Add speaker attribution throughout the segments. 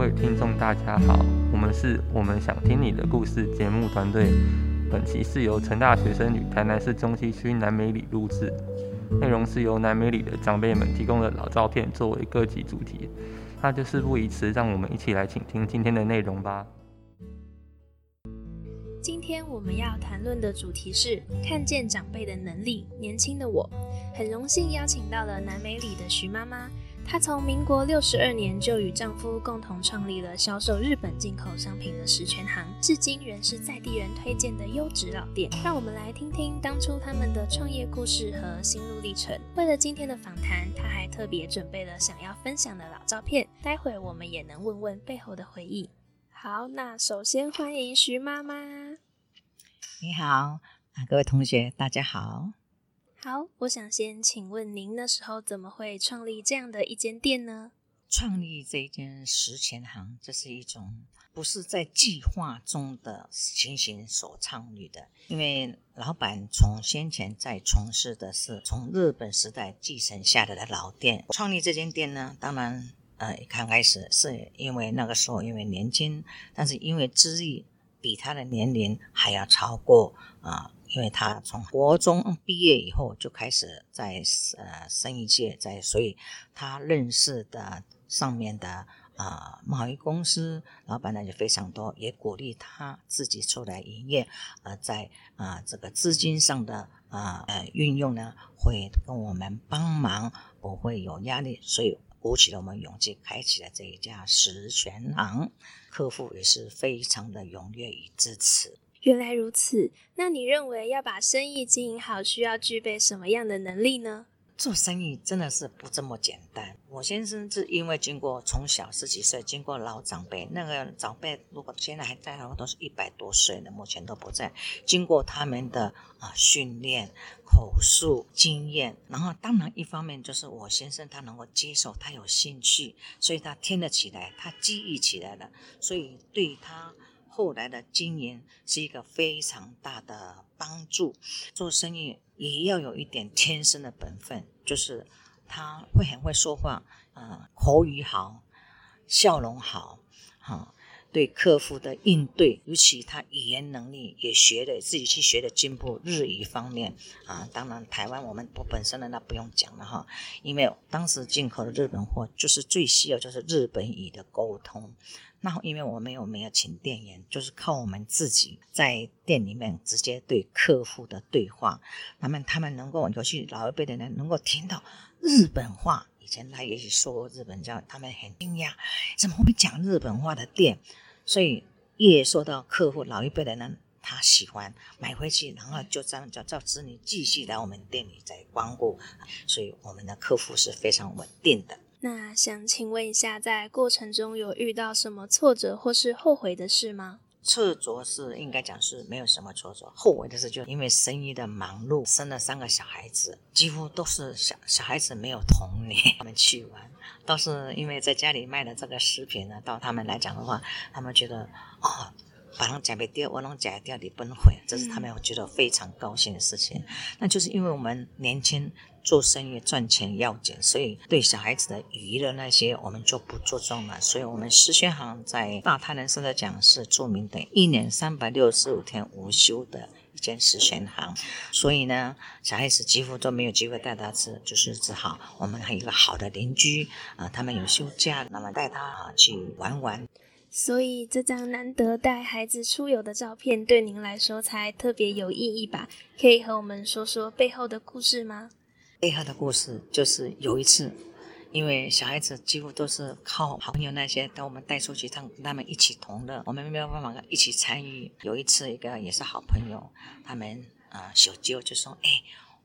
Speaker 1: 各位听众，大家好，我们是我们想听你的故事节目团队。本期是由成大学生与台南市中西区南美里录制，内容是由南美里的长辈们提供的老照片作为各集主题。那就事不宜迟，让我们一起来倾听今天的内容吧。
Speaker 2: 今天我们要谈论的主题是看见长辈的能力。年轻的我，很荣幸邀请到了南美里的徐妈妈。她从民国六十二年就与丈夫共同创立了销售日本进口商品的十全行，至今仍是在地人推荐的优质老店。让我们来听听当初他们的创业故事和心路历程。为了今天的访谈，她还特别准备了想要分享的老照片，待会我们也能问问背后的回忆。好，那首先欢迎徐妈妈。
Speaker 3: 你好，啊，各位同学，大家好。
Speaker 2: 好，我想先请问您那时候怎么会创立这样的一间店呢？
Speaker 3: 创立这一间十钱行，这是一种不是在计划中的情形所创立的。因为老板从先前在从事的是从日本时代继承下来的老店，创立这间店呢，当然呃刚开始是因为那个时候因为年轻，但是因为资历比他的年龄还要超过啊。因为他从国中毕业以后就开始在呃生意界，在所以他认识的上面的啊贸易公司老板呢就非常多，也鼓励他自己出来营业，呃在啊这个资金上的啊呃运用呢会跟我们帮忙，不会有压力，所以鼓起了我们勇气，开启了这一家十全行，客户也是非常的踊跃与支持。
Speaker 2: 原来如此，那你认为要把生意经营好，需要具备什么样的能力呢？
Speaker 3: 做生意真的是不这么简单。我先生是因为经过从小十几岁，经过老长辈，那个长辈如果现在还在的话，都是一百多岁了，目前都不在。经过他们的啊训练、口述经验，然后当然一方面就是我先生他能够接受，他有兴趣，所以他听得起来，他记忆起来了，所以对他。后来的经营是一个非常大的帮助。做生意也要有一点天生的本分，就是他会很会说话，嗯，口语好，笑容好，哈，对客户的应对，尤其他语言能力也学的自己去学的进步，日语方面啊，当然台湾我们不本身的那不用讲了哈，因为当时进口的日本货就是最需要就是日本语的沟通。那因为我们有没有请店员，就是靠我们自己在店里面直接对客户的对话，那么他们能够尤其老一辈的人能够听到日本话，前他也许说日本叫他们很惊讶，怎么会讲日本话的店？所以越说到客户老一辈的人，他喜欢买回去，然后就这样叫叫子女继续来我们店里再光顾，所以我们的客户是非常稳定的。
Speaker 2: 那想请问一下，在过程中有遇到什么挫折或是后悔的事吗？
Speaker 3: 挫折是应该讲是没有什么挫折，后悔的是就因为生意的忙碌，生了三个小孩子，几乎都是小小孩子没有童年，他们去玩，倒是因为在家里卖的这个食品呢，到他们来讲的话，他们觉得哦。把人假不掉，我能假掉你崩溃，这是他们觉得非常高兴的事情。那就是因为我们年轻做生意赚钱要紧，所以对小孩子的娱乐那些我们就不注重了。所以，我们思轩行在大泰人社的讲是著名的，一年三百六十五天无休的一间思轩行。所以呢，小孩子几乎都没有机会带他吃，就是只好我们还有一个好的邻居啊，他们有休假，那么带他啊去玩玩。
Speaker 2: 所以这张难得带孩子出游的照片，对您来说才特别有意义吧？可以和我们说说背后的故事吗？
Speaker 3: 背后的故事就是有一次，因为小孩子几乎都是靠好朋友那些带我们带出去，他他们一起同乐，我们没有办法一起参与。有一次，一个也是好朋友，他们啊小舅就说：“哎，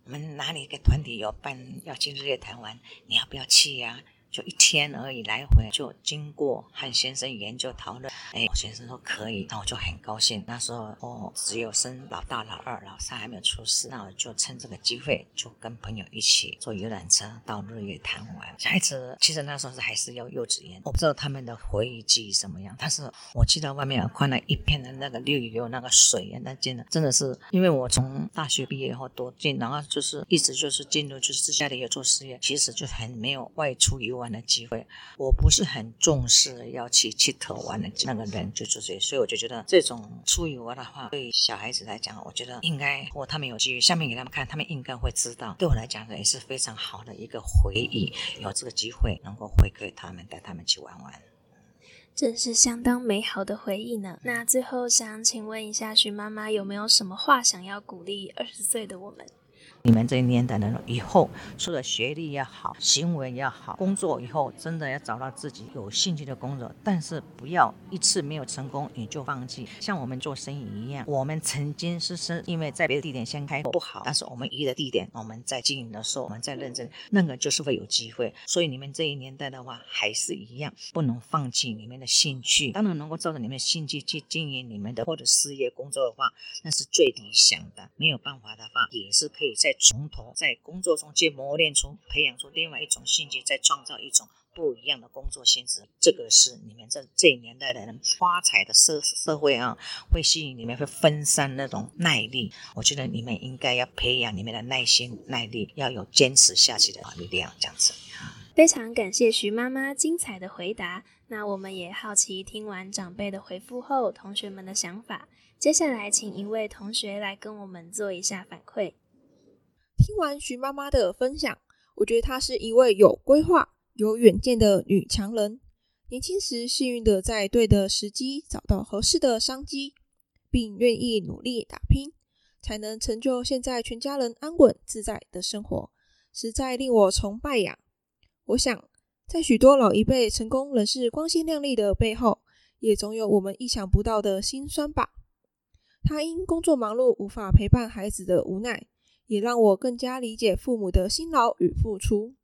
Speaker 3: 我们哪里一个团体有办要去日月潭玩，你要不要去呀？”就一天而已，来回就经过和先生研究讨论。哎，先生说可以，那我就很高兴。那时候哦，只有生老大、老二、老三还没有出世，那我就趁这个机会，就跟朋友一起坐游览车到日月潭玩。小孩子其实那时候是还是要幼稚园，我不知道他们的回忆记忆什么样。但是我记得外面看了一片的那个绿油油那个水，那真的真的是，因为我从大学毕业以后多进，然后就是一直就是进入就是家里有做事业，其实就很没有外出游玩。玩的机会。我不是很重视要去去头玩的那个人，就就是所以我就觉得这种出游的话，对小孩子来讲，我觉得应该或他们有机遇，下面给他们看，他们应该会知道。对我来讲呢，也是非常好的一个回忆，有这个机会能够回馈他们，带他们去玩玩。
Speaker 2: 真是相当美好的回忆呢。那最后想请问一下徐妈妈，有没有什么话想要鼓励二十岁的我们？
Speaker 3: 你们这一年代的人以后，除了学历要好，行为要好，工作以后真的要找到自己有兴趣的工作，但是不要一次没有成功你就放弃。像我们做生意一样，我们曾经是是因为在别的地点先开不好，但是我们移的地点，我们在经营的时候，我们在认真，那个就是会有机会。所以你们这一年代的话，还是一样，不能放弃你们的兴趣。当然能够照着你们的兴趣去经营你们的或者事业工作的话，那是最理想的。没有办法的话，也是可以在。从头在工作中去磨练出、培养出另外一种兴趣，再创造一种不一样的工作性质。这个是你们这这年代的人发财的社社会啊，会吸引你们，会分散那种耐力。我觉得你们应该要培养你们的耐心、耐力，要有坚持下去的力量。这样子，
Speaker 2: 非常感谢徐妈妈精彩的回答。那我们也好奇，听完长辈的回复后，同学们的想法。接下来，请一位同学来跟我们做一下反馈。
Speaker 4: 听完徐妈妈的分享，我觉得她是一位有规划、有远见的女强人。年轻时幸运的在对的时机找到合适的商机，并愿意努力打拼，才能成就现在全家人安稳自在的生活，实在令我崇拜呀！我想，在许多老一辈成功人士光鲜亮丽的背后，也总有我们意想不到的辛酸吧。她因工作忙碌，无法陪伴孩子的无奈。也让我更加理解父母的辛劳与付出。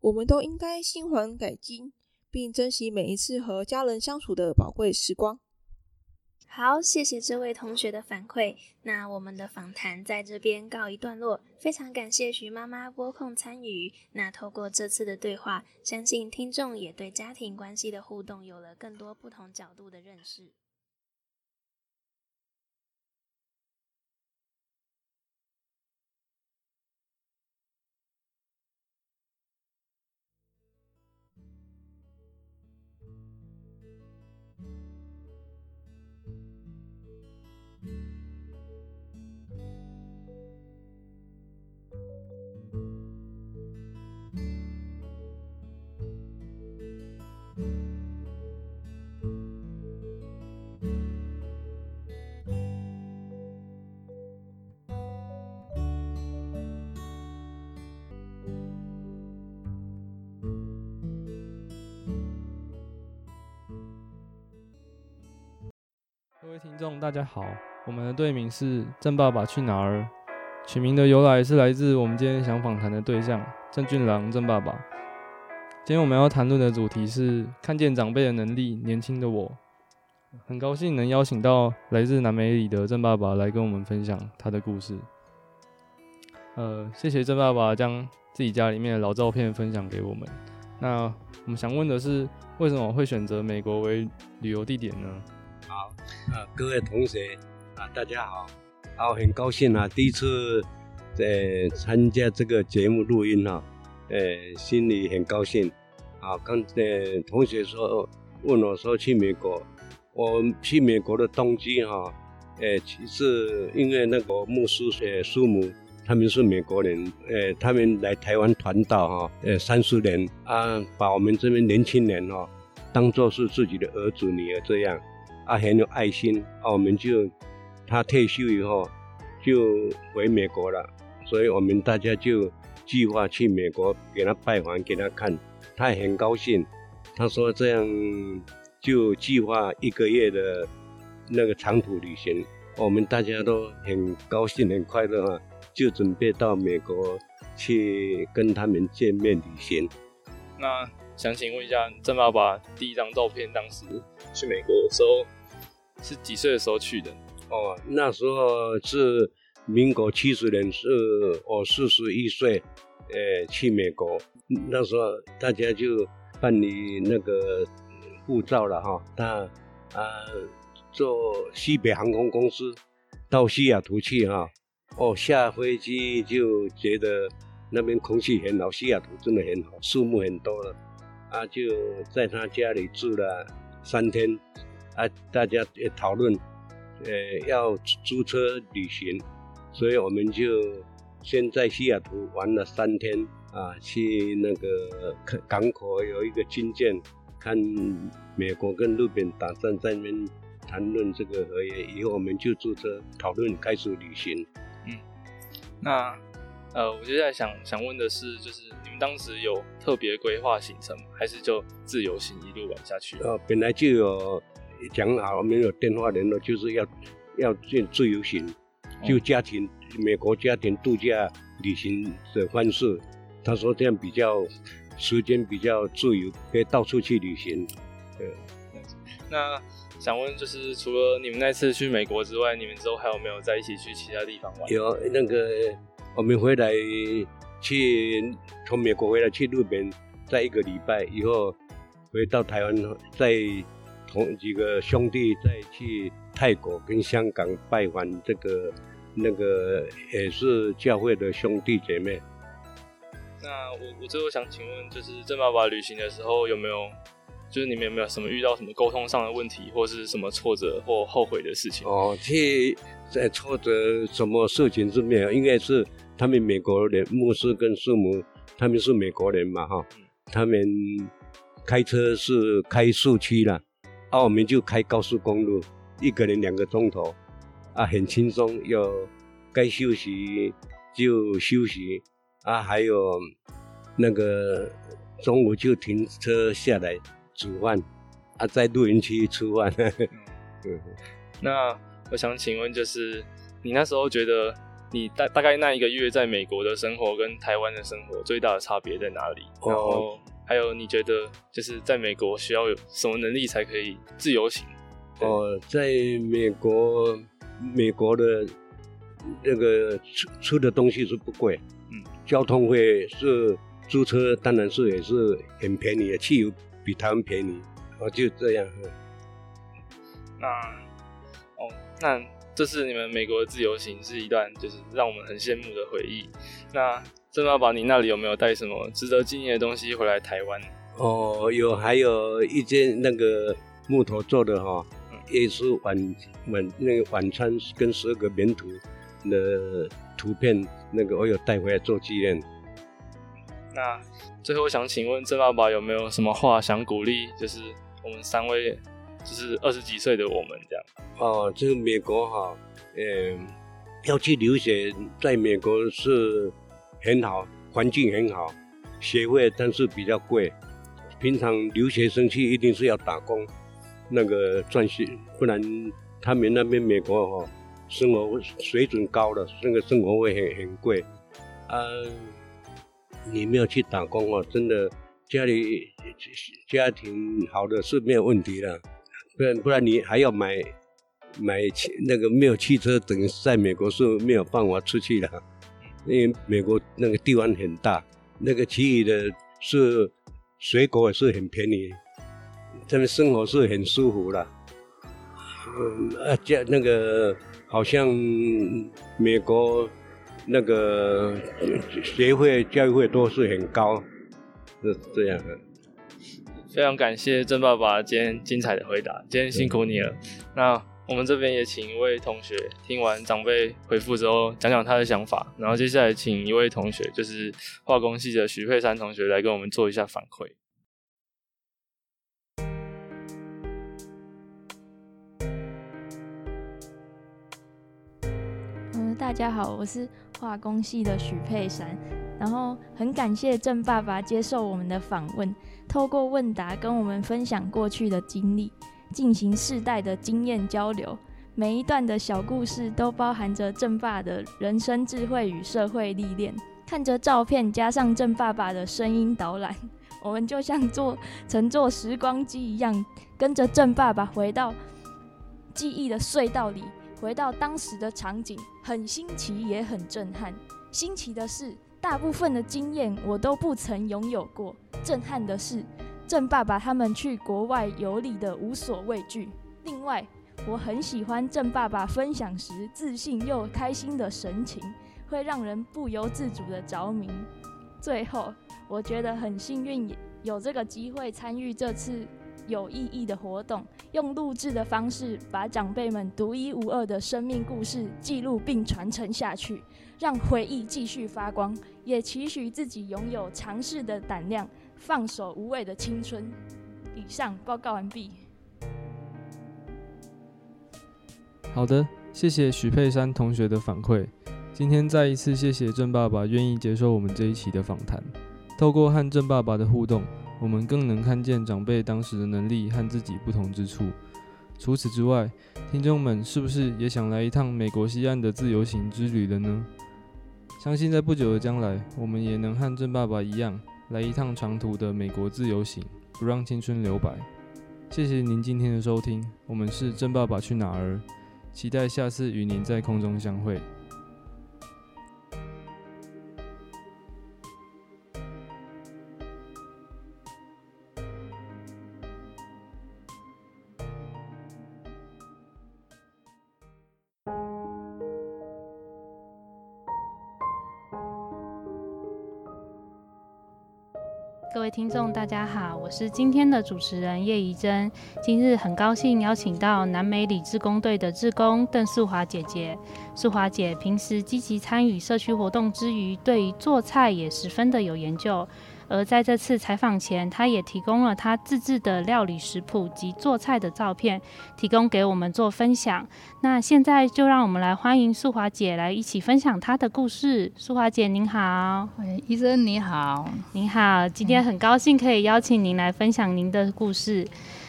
Speaker 4: 我们都应该心怀改进，并珍惜每一次和家人相处的宝贵时光。
Speaker 2: 好，谢谢这位同学的反馈。那我们的访谈在这边告一段落。非常感谢徐妈妈拨空参与。那透过这次的对话，相信听众也对家庭关系的互动有了更多不同角度的认识。
Speaker 5: 听众，大家好，我们的队名是《郑爸爸去哪儿》，取名的由来是来自我们今天想访谈的对象郑俊郎郑爸爸。今天我们要谈论的主题是看见长辈的能力，年轻的我，很高兴能邀请到来自南美里的郑爸爸来跟我们分享他的故事。呃，谢谢郑爸爸将自己家里面的老照片分享给我们。那我们想问的是，为什么会选择美国为旅游地点呢？
Speaker 6: 啊，各位同学啊，大家好，啊，很高兴啊，第一次在参加这个节目录音哈，呃，心里很高兴。啊，刚才同学说问我说去美国，我去美国的动机哈，呃，其实因为那个牧师呃叔母他们是美国人，呃，他们来台湾团岛哈，呃，三十年啊，把我们这边年轻人哈当做是自己的儿子女儿这样。啊，很有爱心啊！我们就他退休以后就回美国了，所以我们大家就计划去美国给他拜访，给他看，他也很高兴。他说这样就计划一个月的那个长途旅行，我们大家都很高兴、很快乐啊！就准备到美国去跟他们见面旅行。
Speaker 5: 那想请问一下郑爸爸，第一张照片当时去美国的时候是几岁的时候去的？
Speaker 6: 哦，那时候是民国七十年，是我四十一岁，呃，去美国。那时候大家就办理那个护照了哈。他啊，坐西北航空公司到西雅图去哈。哦，下飞机就觉得那边空气很好，西雅图真的很好，树木很多了。啊，就在他家里住了三天，啊，大家也讨论，呃，要租车旅行，所以我们就先在西雅图玩了三天，啊，去那个港口有一个军舰，看美国跟日本打算，在那边谈论这个合约，以后我们就租车讨论开始旅行。
Speaker 7: 嗯，那。呃，我接下来想想问的是，就是你们当时有特别规划行程吗？还是就自由行一路玩下去？
Speaker 6: 呃，本来就有讲好，没有电话联络，就是要要进自由行，就家庭美国家庭度假旅行的方式。他说这样比较时间比较自由，可以到处去旅行。对，
Speaker 7: 那想问就是，除了你们那次去美国之外，你们之后还有没有在一起去其他地方玩？
Speaker 6: 有那个。我们回来去从美国回来去日本，在一个礼拜以后回到台湾，再同几个兄弟再去泰国跟香港拜访这个那个也是教会的兄弟姐妹。
Speaker 7: 那我我最后想请问，就是郑爸爸旅行的时候有没有，就是你们有没有什么遇到什么沟通上的问题，或是什么挫折或后悔的事情？
Speaker 6: 哦，去在挫折什么事情是没有，应该是。他们美国人牧师跟师母，他们是美国人嘛哈，他们开车是开市区啦，啊我们就开高速公路，一个人两个钟头，啊很轻松，有该休息就休息，啊还有那个中午就停车下来煮饭，啊在露营区吃饭。
Speaker 7: 那我想请问，就是你那时候觉得？你大大概那一个月在美国的生活跟台湾的生活最大的差别在哪里？然后还有你觉得就是在美国需要有什么能力才可以自由行？
Speaker 6: 哦，在美国，美国的那个吃吃的东西是不贵，嗯，交通费是租车当然是也是很便宜的，汽油比台湾便宜，哦就这样。
Speaker 7: 那哦那。这是你们美国的自由行是一段就是让我们很羡慕的回忆。那郑爸爸，你那里有没有带什么值得纪念的东西回来台湾？
Speaker 6: 哦，有，还有一件那个木头做的哈，也是晚晚那个晚餐跟十二个棉图的图片，那个我有带回来做纪念。
Speaker 7: 那最后想请问郑爸爸有没有什么话想鼓励，就是我们三位？就是二十几岁的我们这样
Speaker 6: 哦，这个美国哈，嗯，要去留学，在美国是很好，环境很好，学费但是比较贵。平常留学生去一定是要打工，那个赚钱，不然他们那边美国哈，生活水准高了，那个生活费很很贵。啊，你没有去打工哦，真的家里家庭好的是没有问题的。不然不然你还要买买汽那个没有汽车，等于在美国是没有办法出去的，因为美国那个地方很大，那个其余的是水果也是很便宜，他们生活是很舒服的。嗯啊，教那个好像美国那个学费教育费都是很高，是这样的。
Speaker 7: 非常感谢郑爸爸今天精彩的回答，今天辛苦你了。那我们这边也请一位同学听完长辈回复之后，讲讲他的想法。然后接下来请一位同学，就是化工系的徐佩珊同学来跟我们做一下反馈。
Speaker 8: 嗯，大家好，我是化工系的许佩珊。然后很感谢郑爸爸接受我们的访问，透过问答跟我们分享过去的经历，进行世代的经验交流。每一段的小故事都包含着郑爸的人生智慧与社会历练。看着照片加上郑爸爸的声音导览，我们就像坐乘坐时光机一样，跟着郑爸爸回到记忆的隧道里，回到当时的场景，很新奇也很震撼。新奇的是。大部分的经验我都不曾拥有过。震撼的是，郑爸爸他们去国外游历的无所畏惧。另外，我很喜欢郑爸爸分享时自信又开心的神情，会让人不由自主的着迷。最后，我觉得很幸运，有这个机会参与这次有意义的活动，用录制的方式把长辈们独一无二的生命故事记录并传承下去，让回忆继续发光，也期许自己拥有尝试的胆量，放手无畏的青春。以上报告完毕。
Speaker 5: 好的，谢谢许佩珊同学的反馈。今天再一次谢谢郑爸爸愿意接受我们这一期的访谈。透过和郑爸爸的互动，我们更能看见长辈当时的能力和自己不同之处。除此之外，听众们是不是也想来一趟美国西岸的自由行之旅了呢？相信在不久的将来，我们也能和郑爸爸一样，来一趟长途的美国自由行，不让青春留白。谢谢您今天的收听，我们是真爸爸去哪儿？期待下次与您在空中相会。
Speaker 9: 各位听众，大家好，我是今天的主持人叶怡珍。今日很高兴邀请到南美里志工队的志工邓素华姐姐。素华姐平时积极参与社区活动之余，对于做菜也十分的有研究。而在这次采访前，她也提供了她自制的料理食谱及做菜的照片，提供给我们做分享。那现在就让我们来欢迎素华姐来一起分享她的故事。素华姐您好，喂
Speaker 10: 医生你好，
Speaker 9: 您好，今天很高兴可以邀请您来分享您的故事。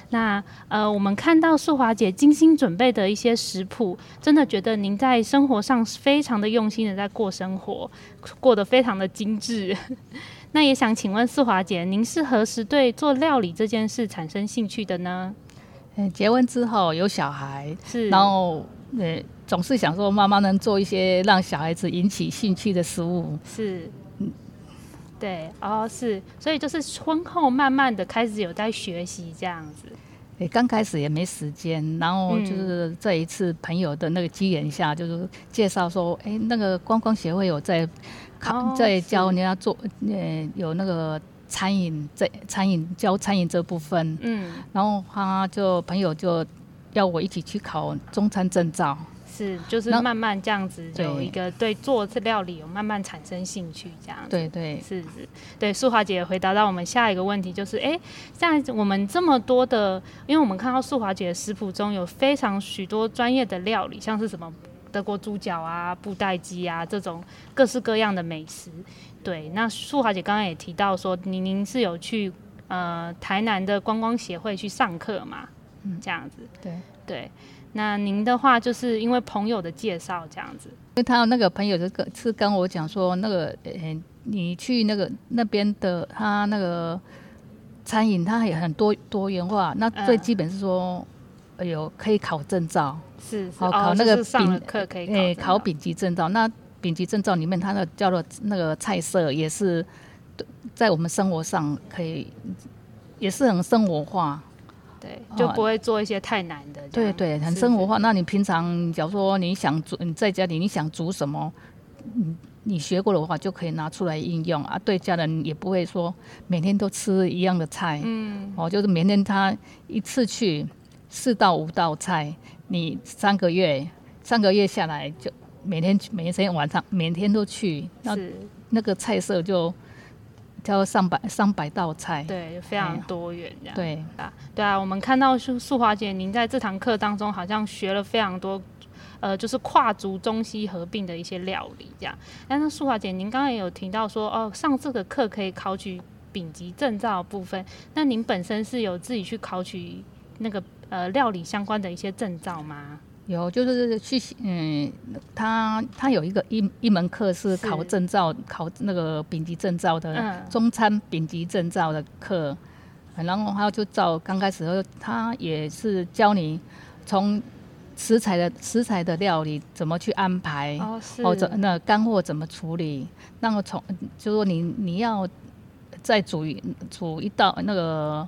Speaker 9: 那呃，我们看到素华姐精心准备的一些食谱，真的觉得您在生活上非常的用心的在过生活，过得非常的精致。那也想请问素华姐，您是何时对做料理这件事产生兴趣的呢？
Speaker 10: 嗯，结婚之后有小孩，
Speaker 9: 是，
Speaker 10: 然后呃，总是想说妈妈能做一些让小孩子引起兴趣的食物，
Speaker 9: 是，嗯，对，哦，是，所以就是婚后慢慢的开始有在学习这样子。
Speaker 10: 诶，刚开始也没时间，然后就是这一次朋友的那个机缘下，就是介绍说，哎，那个观光协会有在考。在教人家做，呃，有那个餐饮这餐饮教餐饮这部分，嗯，然后他就朋友就要我一起去考中餐证照，
Speaker 9: 是，就是慢慢这样子有一个对做这料理有慢慢产生兴趣这样，
Speaker 10: 对对，
Speaker 9: 是是，对，素华姐回答到我们下一个问题就是，哎，在我们这么多的，因为我们看到素华姐的食谱中有非常许多专业的料理，像是什么。德国猪脚啊、布袋鸡啊，这种各式各样的美食。对，那素华姐刚刚也提到说，您您是有去呃台南的观光协会去上课嘛？嗯，这样子。
Speaker 10: 对
Speaker 9: 对。那您的话，就是因为朋友的介绍这样子。因
Speaker 10: 为他那个朋友就跟是跟我讲说，那个呃，你去那个那边的他那个餐饮，他也很多多元化。那最基本是说，有可以考证照。
Speaker 9: 是，好考那个丙课可以诶
Speaker 10: 考丙级证照。那丙级证照里面，它的叫做那个菜色也是在我们生活上可以，也是很生活化。
Speaker 9: 对，就不会做一些太难的。
Speaker 10: 对对，很生活化。那你平常假如说你想煮，你在家里你想煮什么，你你学过的话就可以拿出来应用啊。对家人也不会说每天都吃一样的菜。嗯。哦，就是每天他一次去四到五道菜。你三个月，三个月下来就每天每天晚上每天都去，那那个菜色就叫上百上百道菜，
Speaker 9: 对，非常多元这样。
Speaker 10: 对
Speaker 9: 啊，对啊，我们看到素素华姐，您在这堂课当中好像学了非常多，呃，就是跨族中西合并的一些料理这样。但是素华姐，您刚刚也有提到说，哦，上这个课可以考取丙级证照部分，那您本身是有自己去考取那个？呃，料理相关的一些证照吗？
Speaker 10: 有，就是去，嗯，他他有一个一一门课是考证照，考那个丙级证照的中餐丙级证照的课，然后他就照刚开始，他也是教你从食材的食材的料理怎么去安排，或者那干货怎么处理，那么从就说你你要再煮煮一道那个，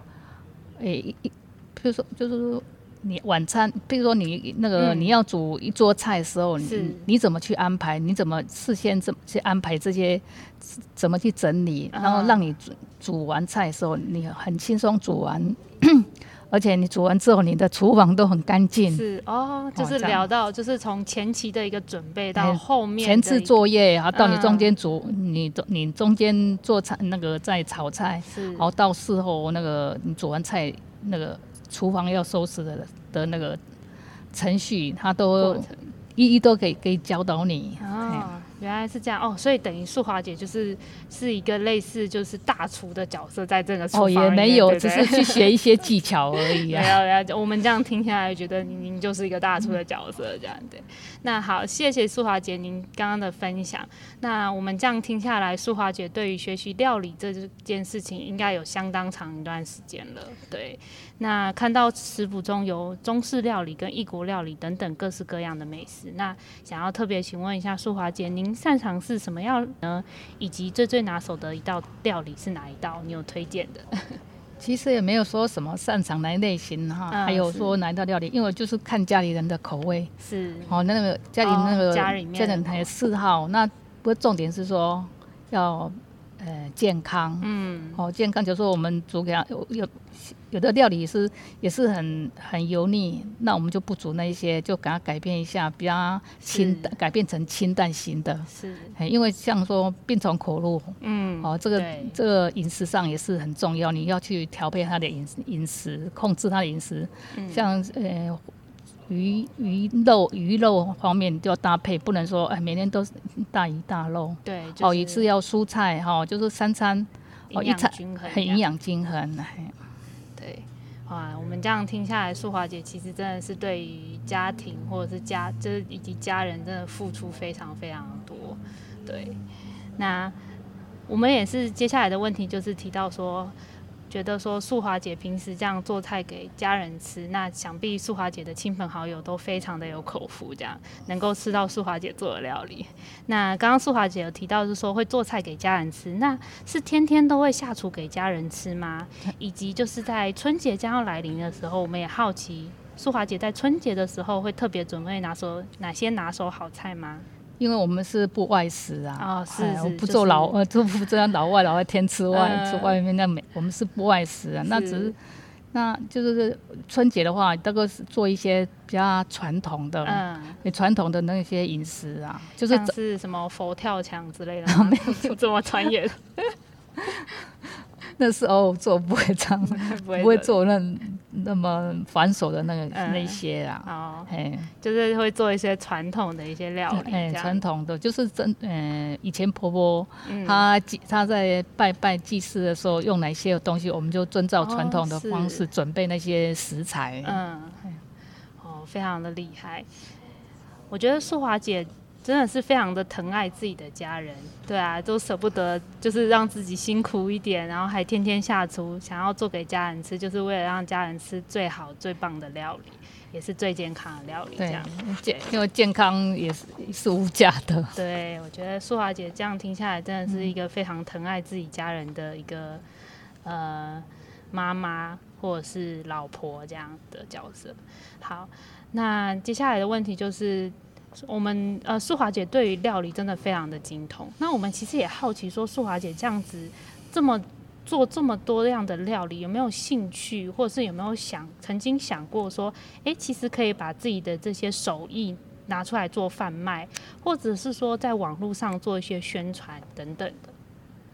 Speaker 10: 诶一。比如说，就是说，你晚餐，比如说你那个、
Speaker 9: 嗯
Speaker 10: 你要煮一桌菜的时候，你你怎么去安排？你怎么事先怎么去安排这些？怎么去整理？然后
Speaker 9: 啊
Speaker 10: 让你煮煮完菜的时候，你很轻松煮完，而且你煮完之后，你的厨房都很干净。
Speaker 9: 是哦，就是聊到就是从前期的一个准备到
Speaker 10: 哎
Speaker 9: 后面
Speaker 10: 前置作业，然后到你中间
Speaker 9: 嗯
Speaker 10: 煮，你中你中间做菜那个在炒菜，
Speaker 9: 是
Speaker 10: 然后到事后那个你煮完菜那个厨房要收拾的的那个程序，他都一一都可以可以教导你。
Speaker 9: 原来是这样哦，所以等于素华姐就是是一个类似就是大厨的角色，在这个厨
Speaker 10: 哦，也没有，
Speaker 9: 对对
Speaker 10: 只是去学一些技巧而已啊
Speaker 9: 没
Speaker 10: 啊。
Speaker 9: 有，没有，我们这样听下来，觉得您您就是一个大厨的角色，这样对。那好，谢谢素华姐您刚刚的分享。那我们这样听下来，素华姐对于学习料理这件事情，应该有相当长一段时间了。对，那看到食谱中有中式料理跟异国料理等等各式各样的美食，那想要特别请问一下素华姐，您擅长是什么样呢？以及最最拿手的一道料理是哪一道？你有推荐的？
Speaker 10: 其实也没有说什么擅长哪一类型哈，
Speaker 9: 嗯
Speaker 10: 还有说哪一道料理，因为我就是看家里人的口味。
Speaker 9: 是
Speaker 10: 哦，那个家里那个、
Speaker 9: 哦家里面
Speaker 10: 家人的嗜好，那不过重点是说要呃健康，
Speaker 9: 嗯，
Speaker 10: 哦健康，就是说我们煮给他有有有的料理是也是很很油腻，那我们就不煮那一些，就给它改变一下，比较清淡，改变成清淡型的。
Speaker 9: 是，
Speaker 10: 哎因为像说病从口入，
Speaker 9: 嗯，
Speaker 10: 哦，这个这个饮食上也是很重要，你要去调配他的饮食饮食，控制他的饮食。
Speaker 9: 嗯
Speaker 10: 像呃鱼鱼肉鱼肉方面你就要搭配，不能说哎每天都是大鱼大肉。
Speaker 9: 对，
Speaker 10: 哦，
Speaker 9: 就是
Speaker 10: 一次要蔬菜哈、就是三餐哦一餐很营。养均衡。
Speaker 9: 对，哇，我们这样听下来，素华姐其实真的是对于家庭或者是家，就是以及家人，真的付出非常非常多。对，那我们也是接下来的问题就是提到说。觉得说素华姐平时这样做菜给家人吃，那想必素华姐的亲朋好友都非常的有口福，这样能够吃到素华姐做的料理。那刚刚素华姐有提到是说会做菜给家人吃，那是天天都会下厨给家人吃吗？以及就是在春节将要来临的时候，我们也好奇素华姐在春节的时候会特别准备拿手哪些拿手好菜吗？
Speaker 10: 因为我们是不外食啊，
Speaker 9: 哦是
Speaker 10: 哎我不
Speaker 9: 是就是
Speaker 10: 做老呃，就不这样老外老外天吃外
Speaker 9: 嗯。
Speaker 10: 吃外面那没，我们是不外食啊，那只是那就是春节的话，这个是做一些比较传统的，
Speaker 9: 嗯，
Speaker 10: 传统的那些饮食啊，就是
Speaker 9: 像是什么佛跳墙之类的？没有。这么专业的，
Speaker 10: 那是偶尔做，不会这样，
Speaker 9: 不会
Speaker 10: 不会做那那么繁琐的那个
Speaker 9: 嗯。
Speaker 10: 那些啊，
Speaker 9: 哦，
Speaker 10: 嘿。
Speaker 9: 就是会做一些传统的一些料理，
Speaker 10: 哎，传统的就是真呃，以前婆婆
Speaker 9: 嗯。
Speaker 10: 她祭她在拜拜祭祀的时候用哪些东西，我们就遵照传统的方式准备那些食材。
Speaker 9: 嗯，哦，非常的厉害。我觉得素华姐真的是非常的疼爱自己的家人，对啊，都舍不得就是让自己辛苦一点，然后还天天下厨，想要做给家人吃，就是为了让家人吃最好最棒的料理，也是最健康的料理，这
Speaker 10: 对
Speaker 9: 样。，
Speaker 10: 健因为健康也是是无价的。
Speaker 9: 对，我觉得素华姐这样听下来，真的是
Speaker 10: 嗯
Speaker 9: 一个非常疼爱自己家人的一个呃妈妈或者是老婆这样的角色。好，那接下来的问题就是。我们呃，素华姐对于料理真的非常的精通。那我们其实也好奇说，素华姐这样子这么做这么多样的料理，有没有兴趣，或者是有没有想曾经想过说，诶，其实可以把自己的这些手艺拿出来做贩卖，或者是说在网络上做一些宣传等等的。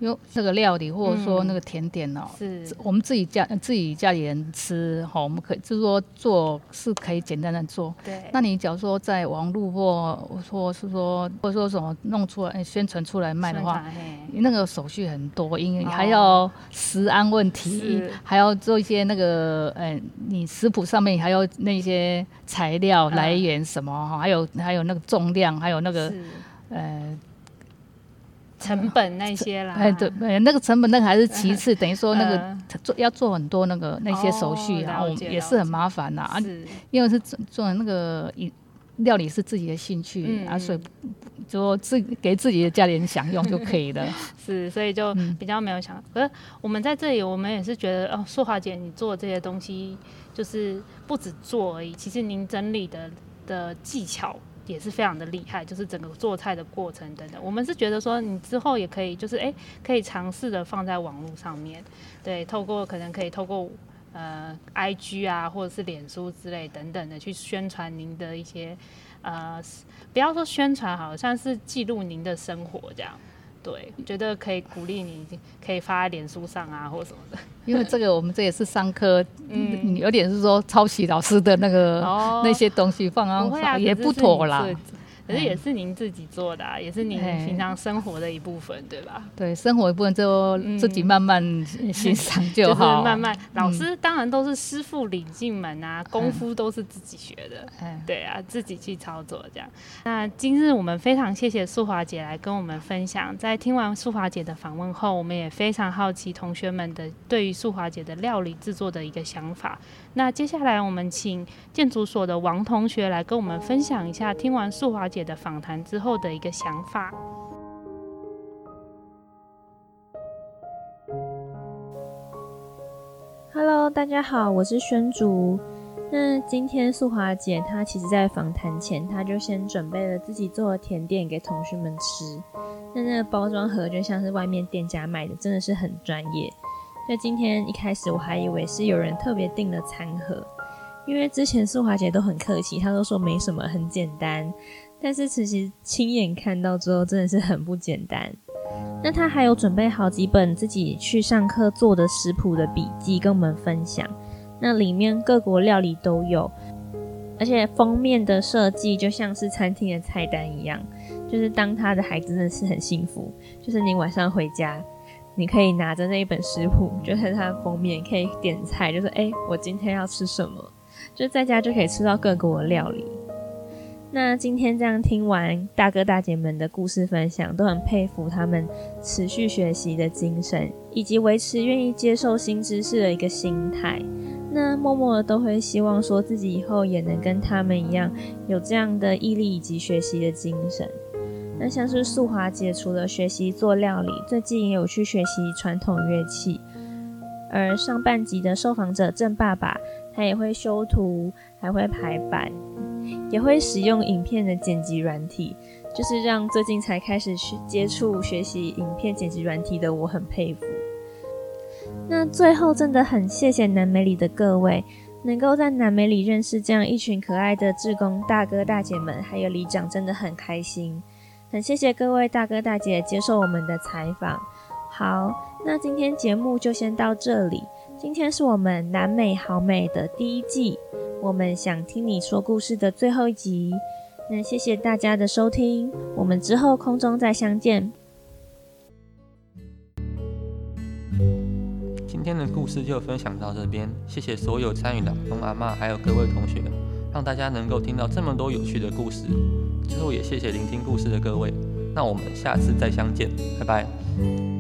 Speaker 10: 因为这个料理或者说
Speaker 9: 嗯。
Speaker 10: 那个甜点哦，
Speaker 9: 是。
Speaker 10: 我们自己家自己家里人吃哈，我们可以就是说做是可以简单的做。
Speaker 9: 对，
Speaker 10: 那你假如说在网络或或是说或者说什么弄出来哎宣传出来卖的话，那个手续很多，因为
Speaker 9: 哦
Speaker 10: 还要食安问题
Speaker 9: 是，
Speaker 10: 还要做一些那个呃，你食谱上面还要那些材料
Speaker 9: 嗯
Speaker 10: 来源什么哈，还有还有那个重量，还有那个呃。
Speaker 9: 成本那些啦，
Speaker 10: 哎，对，呃，那个成本那个还是其次，等于说那个
Speaker 9: 嗯。
Speaker 10: 做要做很多那个那些手续啊，
Speaker 9: 哦了解
Speaker 10: 我们也是很麻烦呐啊，
Speaker 9: 是。
Speaker 10: 因为是做做那个一料理是自己的兴趣、
Speaker 9: 嗯。
Speaker 10: 啊，所以就自给自己的家里人享用就可以了。
Speaker 9: 是，所以就
Speaker 10: 嗯。
Speaker 9: 比较没有想。可是我们在这里，我们也是觉得，哦，素华姐你做这些东西，就是不止做而已，其实您整理的的技巧也是非常的厉害，就是整个做菜的过程等等。我们是觉得说，你之后也可以，就是哎、可以尝试的放在网络上面，对，透过可能可以透过。呃，IG 啊，或者是脸书之类等等的，去宣传您的一些呃，不要说宣传好，像是记录您的生活这样。对，觉得可以鼓励你，可以发在脸书上啊，或什么的。
Speaker 10: 因为这个我们这也是上课，
Speaker 9: 嗯
Speaker 10: 嗯，有点是说抄袭老师的那个、
Speaker 9: 哦
Speaker 10: 那些东西放上也不妥啦。
Speaker 9: 可是也是您自己做的、啊，也是您
Speaker 10: 哎
Speaker 9: 平常生活的一部分，对吧？
Speaker 10: 对，生活一部分就自己慢慢欣 赏就
Speaker 9: 就是
Speaker 10: 好。
Speaker 9: 慢慢，老
Speaker 10: 嗯
Speaker 9: 师当然都是师傅领进门啊，功夫都是自己学的。
Speaker 10: 嗯，
Speaker 9: 对啊，自己去操作这样。那今日我们非常谢谢素华姐来跟我们分享。在听完素华姐的访问后，我们也非常好奇同学们的对于素华姐的料理制作的一个想法。那接下来我们请建筑所的王同学来跟我们分享一下听完素华姐的访谈之后的一个想法。
Speaker 11: Hello，大家好，我是宣竹。那今天素华姐她其实在访谈前，她就先准备了自己做的甜点给同学们吃。那那个包装盒就像是外面店家卖的，真的是很专业。在今天一开始我还以为是有人特别订了餐盒，因为之前素华姐都很客气，她都说没什么，很简单。但是其实亲眼看到之后，真的是很不简单。那她还有准备好几本自己去上课做的食谱的笔记跟我们分享，那里面各国料理都有，而且封面的设计就像是餐厅的菜单一样，就是当他的孩子真的是很幸福，就是你晚上回家，你可以拿着那一本食谱，就在它的封面可以点菜，就是哎、我今天要吃什么，就在家就可以吃到各国的料理。那今天这样听完大哥大姐们的故事分享，都很佩服他们持续学习的精神，以及维持愿意接受新知识的一个心态。那默默的都会希望说自己以后也能跟他们一样，有这样的毅力以及学习的精神。那像是素华姐，除了学习做料理，最近也有去学习传统乐器。而上半集的受访者郑爸爸，他也会修图，还会排版，也会使用影片的剪辑软体，就是让最近才开始去接触学习影片剪辑软体的我很佩服。那最后真的很谢谢南美里的各位，能够在南美里认识这样一群可爱的志工大哥大姐们，还有里长，真的很开心。很谢谢各位大哥大姐接受我们的采访。好，那今天节目就先到这里。今天是我们南美好美的第一季，我们想听你说故事的最后一集。那谢谢大家的收听，我们之后空中再相见。
Speaker 1: 今天的故事就分享到这边，谢谢所有参与的阿公阿妈还有各位同学，让大家能够听到这么多有趣的故事。最后也谢谢聆听故事的各位，那我们下次再相见，拜拜。